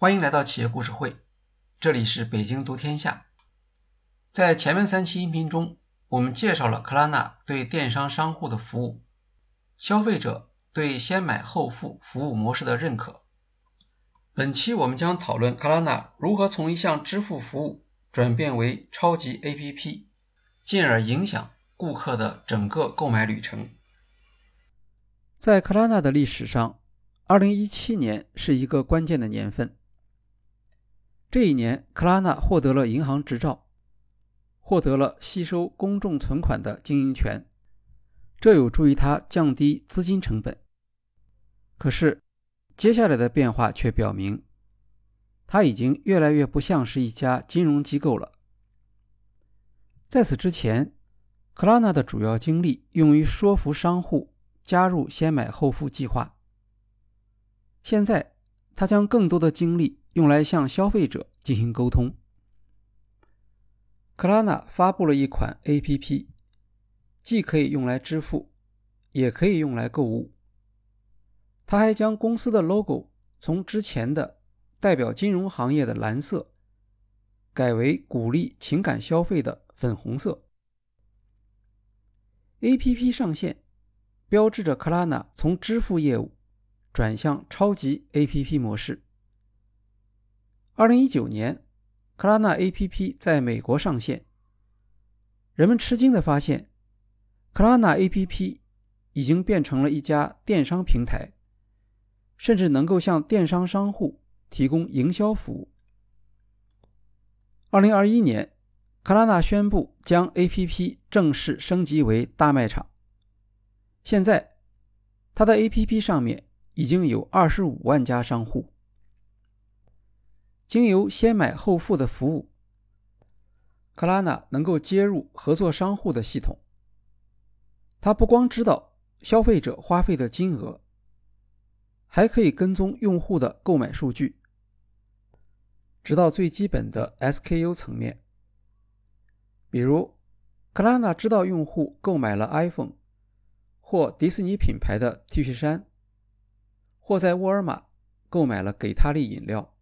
欢迎来到企业故事会，这里是北京读天下。在前面三期音频中，我们介绍了克拉纳对电商商户的服务，消费者对先买后付服务模式的认可。本期我们将讨论克拉纳如何从一项支付服务转变为超级 APP，进而影响顾客的整个购买旅程。在克拉纳的历史上，二零一七年是一个关键的年份。这一年，克拉纳获得了银行执照，获得了吸收公众存款的经营权，这有助于他降低资金成本。可是，接下来的变化却表明，他已经越来越不像是一家金融机构了。在此之前，克拉纳的主要精力用于说服商户加入先买后付计划。现在，他将更多的精力。用来向消费者进行沟通。克拉纳发布了一款 APP，既可以用来支付，也可以用来购物。他还将公司的 logo 从之前的代表金融行业的蓝色，改为鼓励情感消费的粉红色。APP 上线，标志着克拉纳从支付业务转向超级 APP 模式。二零一九年，克拉纳 APP 在美国上线。人们吃惊地发现，克拉纳 APP 已经变成了一家电商平台，甚至能够向电商商户提供营销服务。二零二一年，克拉纳宣布将 APP 正式升级为大卖场。现在，它的 APP 上面已经有二十五万家商户。经由先买后付的服务，克拉纳能够接入合作商户的系统。他不光知道消费者花费的金额，还可以跟踪用户的购买数据，直到最基本的 SKU 层面。比如，克拉纳知道用户购买了 iPhone 或迪士尼品牌的 T 恤衫，或在沃尔玛购买了给他利饮料。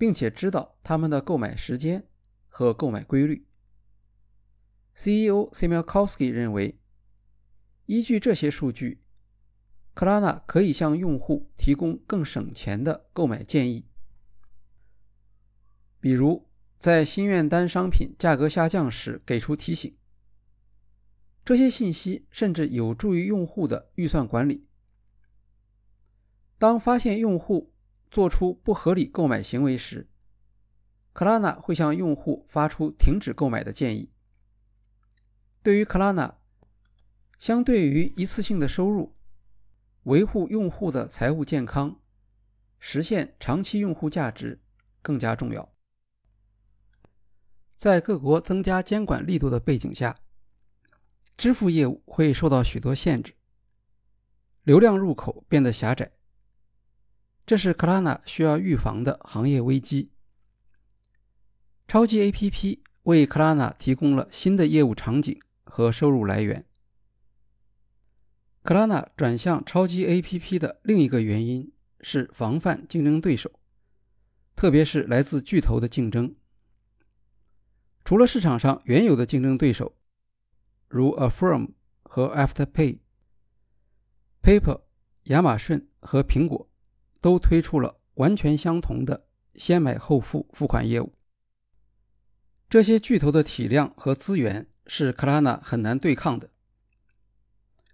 并且知道他们的购买时间和购买规律。CEO Simelkowski 认为，依据这些数据，克拉纳可以向用户提供更省钱的购买建议，比如在心愿单商品价格下降时给出提醒。这些信息甚至有助于用户的预算管理。当发现用户，做出不合理购买行为时，克拉纳会向用户发出停止购买的建议。对于克拉纳，相对于一次性的收入，维护用户的财务健康、实现长期用户价值更加重要。在各国增加监管力度的背景下，支付业务会受到许多限制，流量入口变得狭窄。这是克拉纳需要预防的行业危机。超级 APP 为克拉纳提供了新的业务场景和收入来源。克拉纳转向超级 APP 的另一个原因是防范竞争对手，特别是来自巨头的竞争。除了市场上原有的竞争对手，如 Affirm 和 Afterpay、Paper、亚马逊和苹果。都推出了完全相同的先买后付付款业务。这些巨头的体量和资源是克拉纳很难对抗的。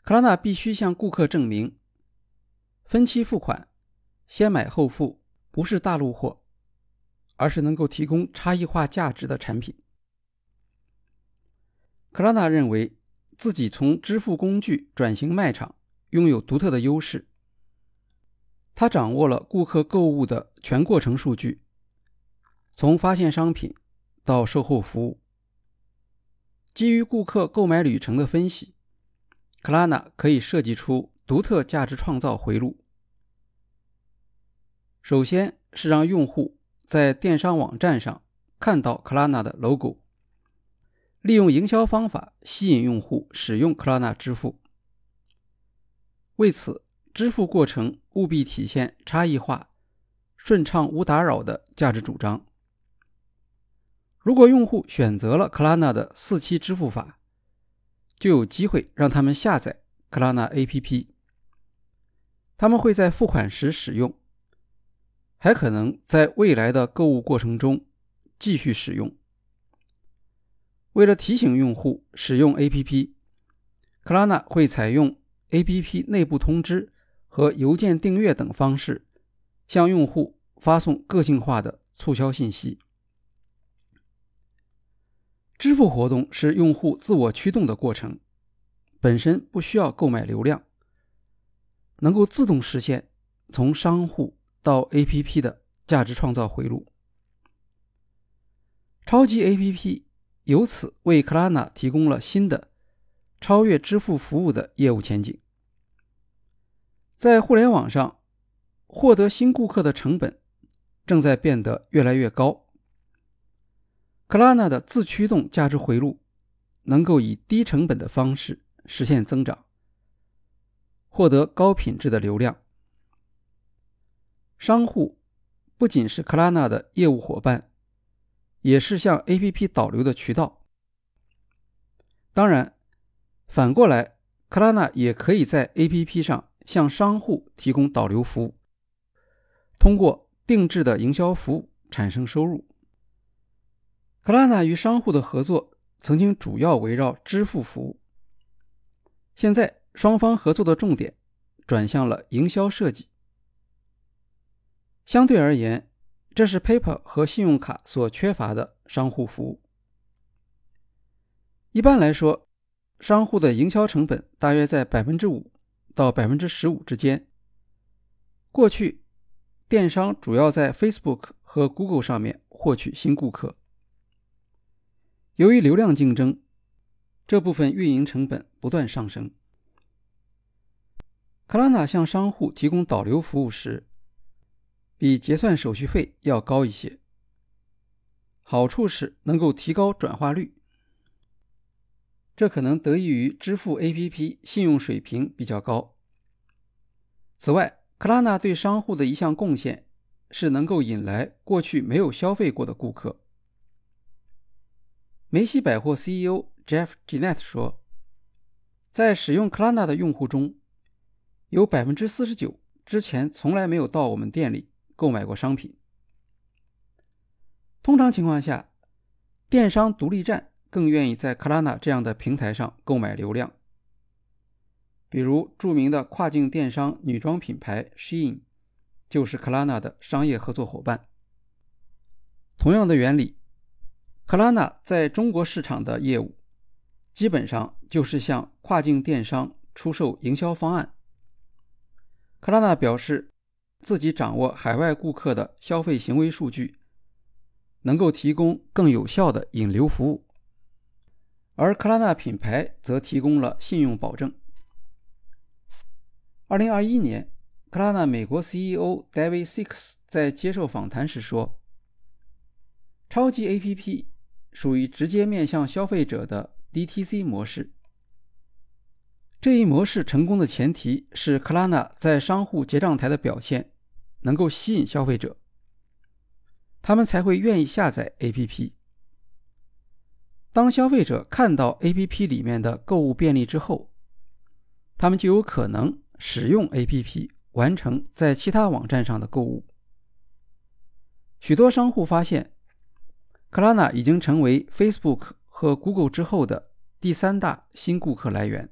克拉纳必须向顾客证明，分期付款、先买后付不是大陆货，而是能够提供差异化价值的产品。克拉纳认为自己从支付工具转型卖场，拥有独特的优势。他掌握了顾客购物的全过程数据，从发现商品到售后服务。基于顾客购买旅程的分析，克拉纳可以设计出独特价值创造回路。首先是让用户在电商网站上看到克拉纳的 logo，利用营销方法吸引用户使用克拉纳支付。为此。支付过程务必体现差异化、顺畅无打扰的价值主张。如果用户选择了 klana 的四期支付法，就有机会让他们下载 klana app。他们会在付款时使用，还可能在未来的购物过程中继续使用。为了提醒用户使用 app klana 会采用 APP 内部通知和邮件订阅等方式，向用户发送个性化的促销信息。支付活动是用户自我驱动的过程，本身不需要购买流量，能够自动实现从商户到 APP 的价值创造回路。超级 APP 由此为 Klarna 提供了新的超越支付服务的业务前景。在互联网上，获得新顾客的成本正在变得越来越高。克拉纳的自驱动价值回路能够以低成本的方式实现增长，获得高品质的流量。商户不仅是克拉纳的业务伙伴，也是向 APP 导流的渠道。当然，反过来，克拉纳也可以在 APP 上向商户提供导流服务，通过定制的营销服务产生收入。克拉纳与商户的合作曾经主要围绕支付服务，现在双方合作的重点转向了营销设计。相对而言，这是 PayPal 和信用卡所缺乏的商户服务。一般来说，商户的营销成本大约在百分之五到百分之十五之间。过去，电商主要在 Facebook 和 Google 上面获取新顾客。由于流量竞争，这部分运营成本不断上升。克拉纳向商户提供导流服务时，比结算手续费要高一些。好处是能够提高转化率，这可能得益于支付 APP 信用水平比较高。此外，克拉纳对商户的一项贡献是能够引来过去没有消费过的顾客。梅西百货 CEO Jeff g e n e t t 说，在使用 Klarna 的用户中，有百分之四十九之前从来没有到我们店里购买过商品。通常情况下，电商独立站更愿意在 Klarna 这样的平台上购买流量。比如，著名的跨境电商女装品牌 Shein 就是 Klarna 的商业合作伙伴。同样的原理。克拉纳在中国市场的业务，基本上就是向跨境电商出售营销方案。克拉纳表示，自己掌握海外顾客的消费行为数据，能够提供更有效的引流服务，而克拉纳品牌则提供了信用保证。二零二一年，克拉纳美国 CEO David Six 在接受访谈时说：“超级 APP。”属于直接面向消费者的 DTC 模式。这一模式成功的前提是克拉纳在商户结账台的表现能够吸引消费者，他们才会愿意下载 APP。当消费者看到 APP 里面的购物便利之后，他们就有可能使用 APP 完成在其他网站上的购物。许多商户发现。克拉纳已经成为 Facebook 和 Google 之后的第三大新顾客来源。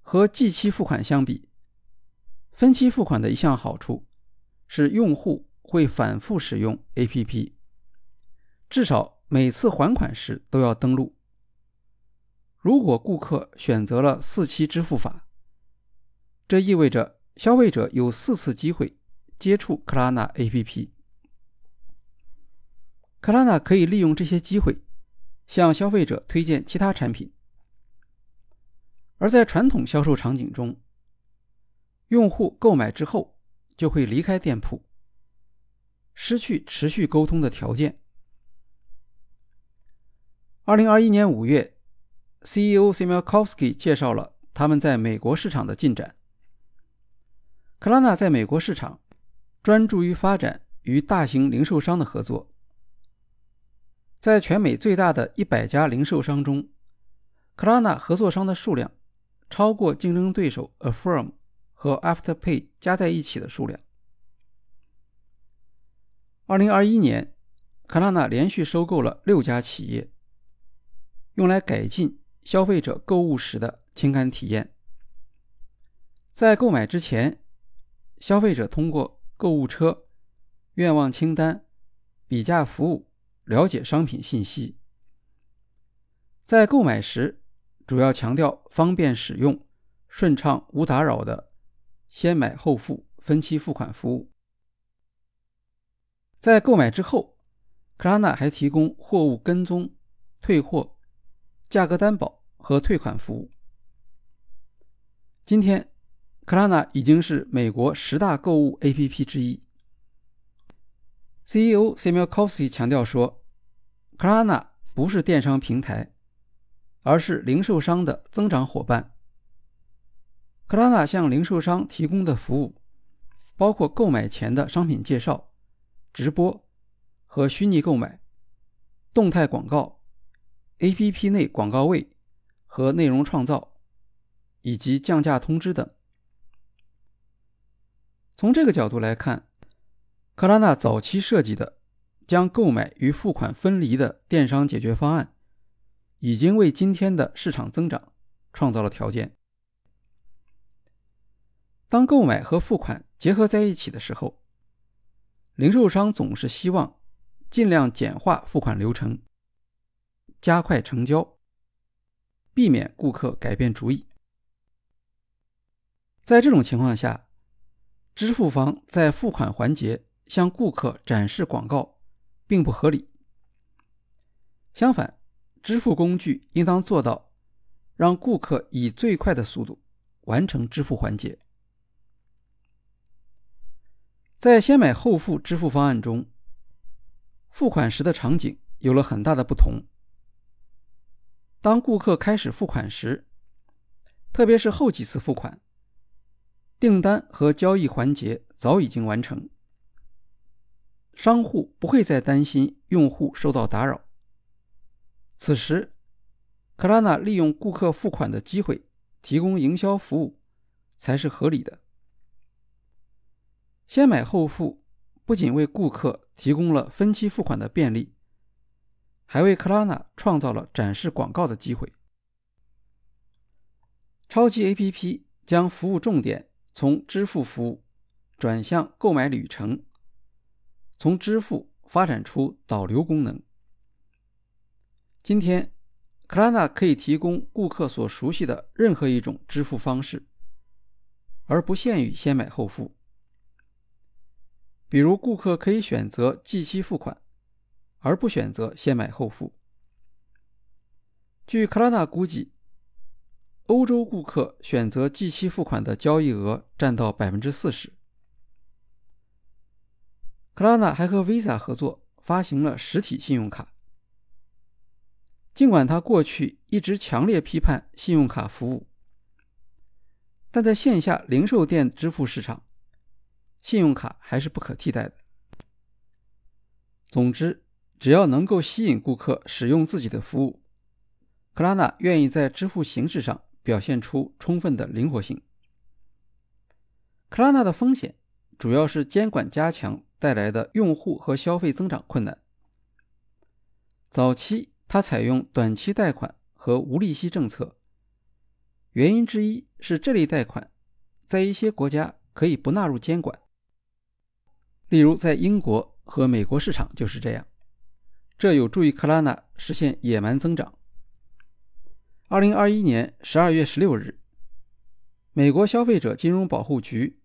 和即期付款相比，分期付款的一项好处是用户会反复使用 APP，至少每次还款时都要登录。如果顾客选择了四期支付法，这意味着消费者有四次机会接触克拉纳 APP。克拉纳可以利用这些机会，向消费者推荐其他产品。而在传统销售场景中，用户购买之后就会离开店铺，失去持续沟通的条件。二零二一年五月，CEO Simelkowski 介绍了他们在美国市场的进展。克拉纳在美国市场专注于发展与大型零售商的合作。在全美最大的一百家零售商中，克拉纳合作商的数量超过竞争对手 Affirm 和 Afterpay 加在一起的数量。二零二一年，克拉纳连续收购了六家企业，用来改进消费者购物时的情感体验。在购买之前，消费者通过购物车、愿望清单、比价服务了解商品信息。在购买时，主要强调方便使用、顺畅无打扰的“先买后付”分期付款服务。在购买之后，克拉纳还提供货物跟踪、退货、价格担保和退款服务。今天，克拉纳已经是美国十大购物 APP 之一。CEO Samuel c o f s y 强调说：“克拉纳不是电商平台，而是零售商的增长伙伴。克拉纳向零售商提供的服务，包括购买前的商品介绍。”直播和虚拟购买、动态广告、APP 内广告位和内容创造，以及降价通知等。从这个角度来看，克拉纳早期设计的将购买与付款分离的电商解决方案，已经为今天的市场增长创造了条件。当购买和付款结合在一起的时候，零售商总是希望尽量简化付款流程，加快成交，避免顾客改变主意。在这种情况下，支付方在付款环节向顾客展示广告并不合理。相反，支付工具应当做到让顾客以最快的速度完成支付环节。在先买后付支付方案中，付款时的场景有了很大的不同。当顾客开始付款时，特别是后几次付款，订单和交易环节早已经完成，商户不会再担心用户受到打扰。此时，克拉纳利用顾客付款的机会提供营销服务，才是合理的。先买后付不仅为顾客提供了分期付款的便利，还为克拉娜创造了展示广告的机会。超级 APP 将服务重点从支付服务转向购买旅程，从支付发展出导流功能。今天，克拉娜可以提供顾客所熟悉的任何一种支付方式，而不限于先买后付。比如，顾客可以选择即期付款，而不选择先买后付。据克拉纳估计，欧洲顾客选择即期付款的交易额占到百分之四十。克拉纳还和 Visa 合作发行了实体信用卡。尽管他过去一直强烈批判信用卡服务，但在线下零售店支付市场。信用卡还是不可替代的。总之，只要能够吸引顾客使用自己的服务，克拉纳愿意在支付形式上表现出充分的灵活性。克拉纳的风险主要是监管加强带来的用户和消费增长困难。早期，他采用短期贷款和无利息政策，原因之一是这类贷款在一些国家可以不纳入监管。例如，在英国和美国市场就是这样，这有助于克拉纳实现野蛮增长。二零二一年十二月十六日，美国消费者金融保护局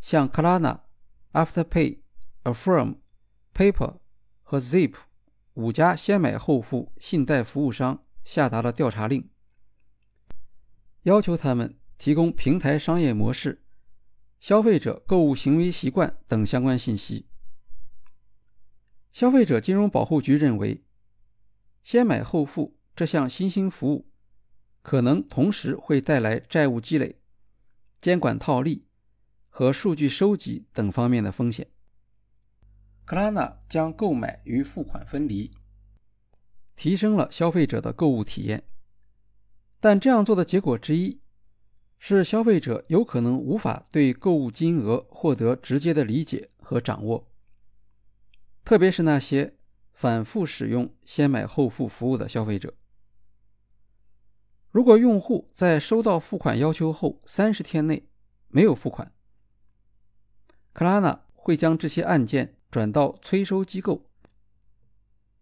向克拉纳、Afterpay、Affirm、Paper 和 Zip 五家先买后付信贷服务商下达了调查令，要求他们提供平台商业模式。消费者购物行为习惯等相关信息。消费者金融保护局认为，先买后付这项新兴服务可能同时会带来债务积累、监管套利和数据收集等方面的风险。克拉纳将购买与付款分离，提升了消费者的购物体验。但这样做的结果之一是，消费者有可能无法对购物金额获得直接的理解和掌握，特别是那些反复使用“先买后付”服务的消费者。如果用户在收到付款要求后三十天内没有付款，克拉纳会将这些案件转到催收机构，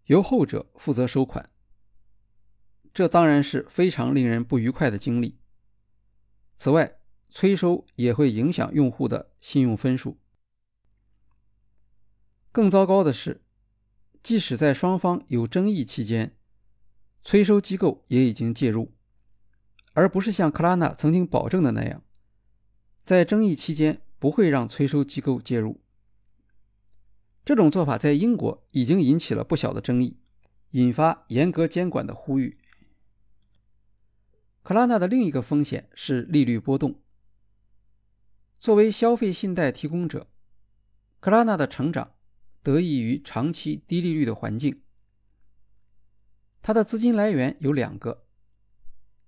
由后者负责收款。这当然是非常令人不愉快的经历。此外，催收也会影响用户的信用分数。更糟糕的是，即使在双方有争议期间，催收机构也已经介入。而不是像克拉纳曾经保证的那样，在争议期间不会让催收机构介入。这种做法在英国已经引起了不小的争议，引发严格监管的呼吁。克拉纳的另一个风险是利率波动。作为消费信贷提供者，克拉纳的成长得益于长期低利率的环境。它的资金来源有两个。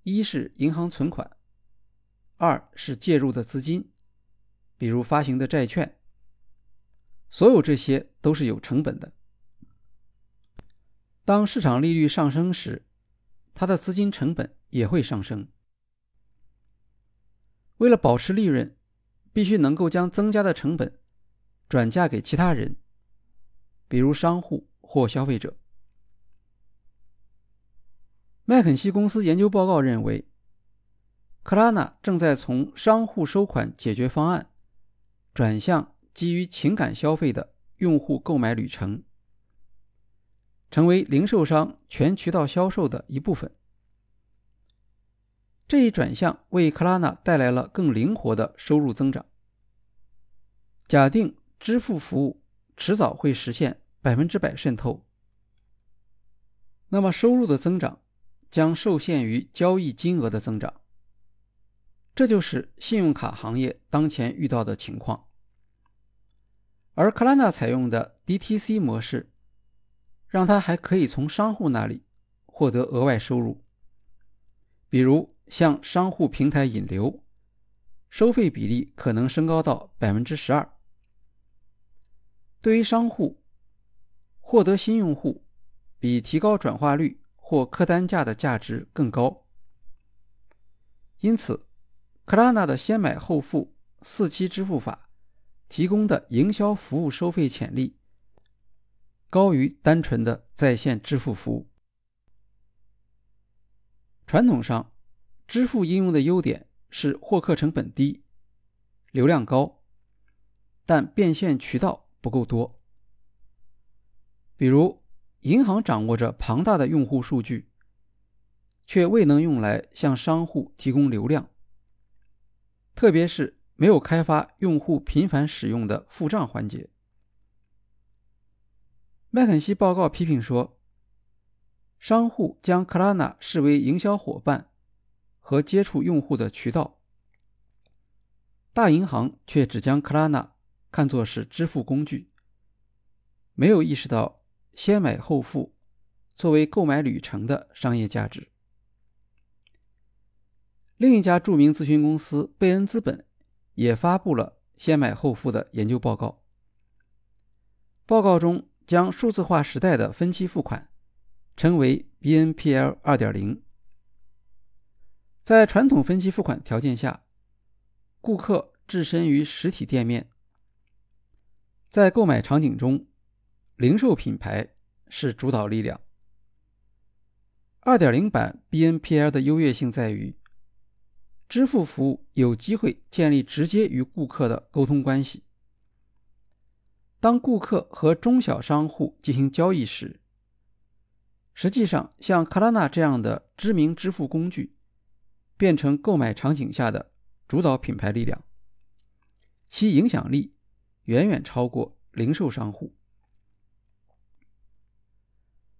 一是银行存款，二是介入的资金，比如发行的债券。所有这些都是有成本的。当市场利率上升时，它的资金成本也会上升。为了保持利润，必须能够将增加的成本转嫁给其他人，比如商户或消费者。麦肯锡公司研究报告认为，克拉纳正在从商户收款解决方案转向基于情感消费的用户购买旅程，成为零售商全渠道销售的一部分。这一转向为克拉纳带来了更灵活的收入增长。假定支付服务迟早会实现百分之百渗透，那么收入的增长。将受限于交易金额的增长，这就是信用卡行业当前遇到的情况。而克拉纳采用的 DTC 模式，让他还可以从商户那里获得额外收入，比如向商户平台引流，收费比例可能升高到百分之十二。对于商户，获得新用户比提高转化率。或客单价的价值更高，因此，克拉纳的先买后付四期支付法提供的营销服务收费潜力高于单纯的在线支付服务。传统上，支付应用的优点是获客成本低、流量高，但变现渠道不够多，比如。银行掌握着庞大的用户数据，却未能用来向商户提供流量，特别是没有开发用户频繁使用的付账环节。麦肯锡报告批评说，商户将克拉纳视为营销伙伴和接触用户的渠道，大银行却只将克拉纳看作是支付工具，没有意识到。先买后付作为购买旅程的商业价值。另一家著名咨询公司贝恩资本也发布了先买后付的研究报告。报告中将数字化时代的分期付款称为 BNPL 2.0。在传统分期付款条件下，顾客置身于实体店面，在购买场景中。零售品牌是主导力量。二点零版 BNPL 的优越性在于，支付服务有机会建立直接与顾客的沟通关系。当顾客和中小商户进行交易时，实际上像卡拉纳这样的知名支付工具，变成购买场景下的主导品牌力量，其影响力远远超过零售商户。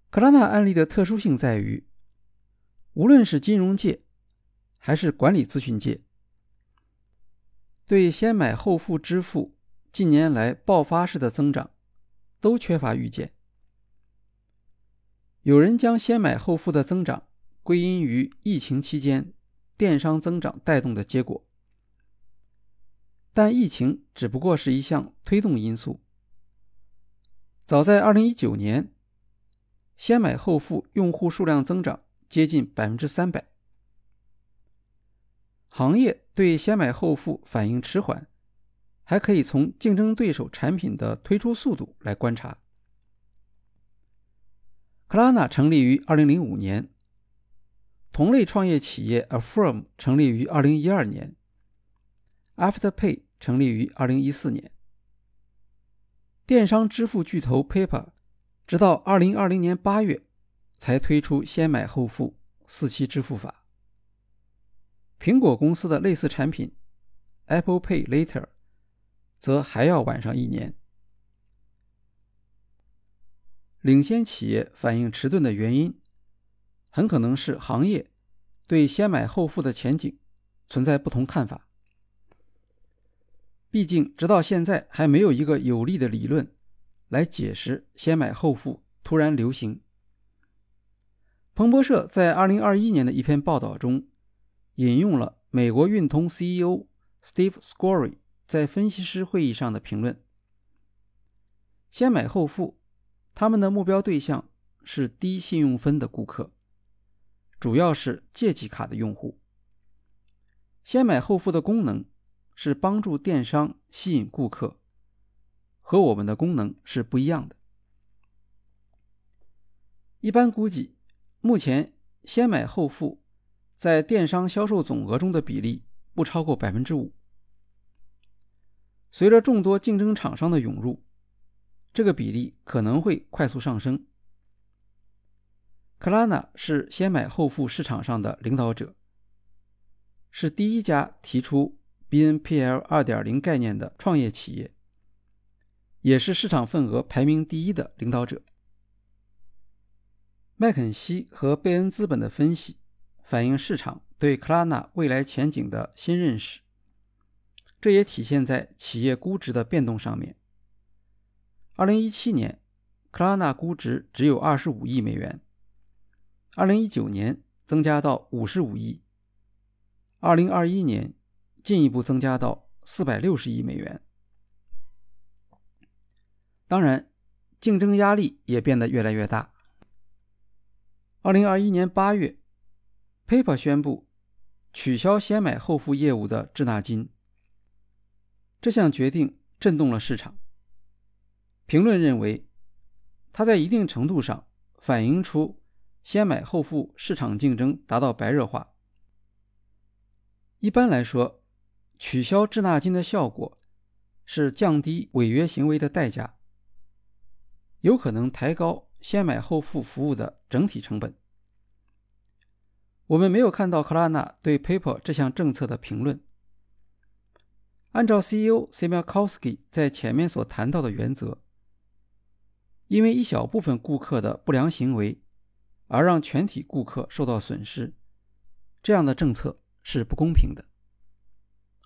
克拉纳案例的特殊性在于，无论是金融界还是管理咨询界，对先买后付支付近年来爆发式的增长都缺乏预见。有人将先买后付的增长归因于疫情期间电商增长带动的结果，但疫情只不过是一项推动因素。早在2019年，先买后付用户数量增长接近百分之三百。行业对先买后付反应迟缓，还可以从竞争对手产品的推出速度来观察。克拉纳成立于2005年，同类创业企业 Affirm 成立于2012年，Afterpay 成立于2014年。电商支付巨头 PayPal 直到2020年8月才推出先买后付四期支付法。苹果公司的类似产品 Apple Pay Later 则还要晚上一年。领先企业反应迟钝的原因，很可能是行业对先买后付的前景存在不同看法。毕竟，直到现在还没有一个有力的理论来解释先买后付突然流行。彭博社在2021年的一篇报道中。引用了美国运通 CEO Steve Scory 在分析师会议上的评论：“先买后付，他们的目标对象是低信用分的顾客，主要是借记卡的用户。先买后付的功能是帮助电商吸引顾客，和我们的功能是不一样的。一般估计，目前先买后付。”在电商销售总额中的比例不超过百分之五。随着众多竞争厂商的涌入，这个比例可能会快速上升。克拉纳是先买后付市场上的领导者，是第一家提出 BNPL 2.0概念的创业企业，也是市场份额排名第一的领导者。麦肯锡和贝恩资本的分析。反映市场对克拉纳未来前景的新认识，这也体现在企业估值的变动上面。二零一七年，克拉纳估值只有二十五亿美元，二零一九年增加到五十五亿，二零二一年进一步增加到四百六十亿美元。当然，竞争压力也变得越来越大。二零二一年八月。PayPal 宣布取消先买后付业务的滞纳金，这项决定震动了市场。评论认为，它在一定程度上反映出先买后付市场竞争达到白热化。一般来说，取消滞纳金的效果是降低违约行为的代价，有可能抬高先买后付服务的整体成本。我们没有看到克拉纳对 PayPal 这项政策的评论。按照 CEO s i m i k o w s k i 在前面所谈到的原则，因为一小部分顾客的不良行为而让全体顾客受到损失，这样的政策是不公平的。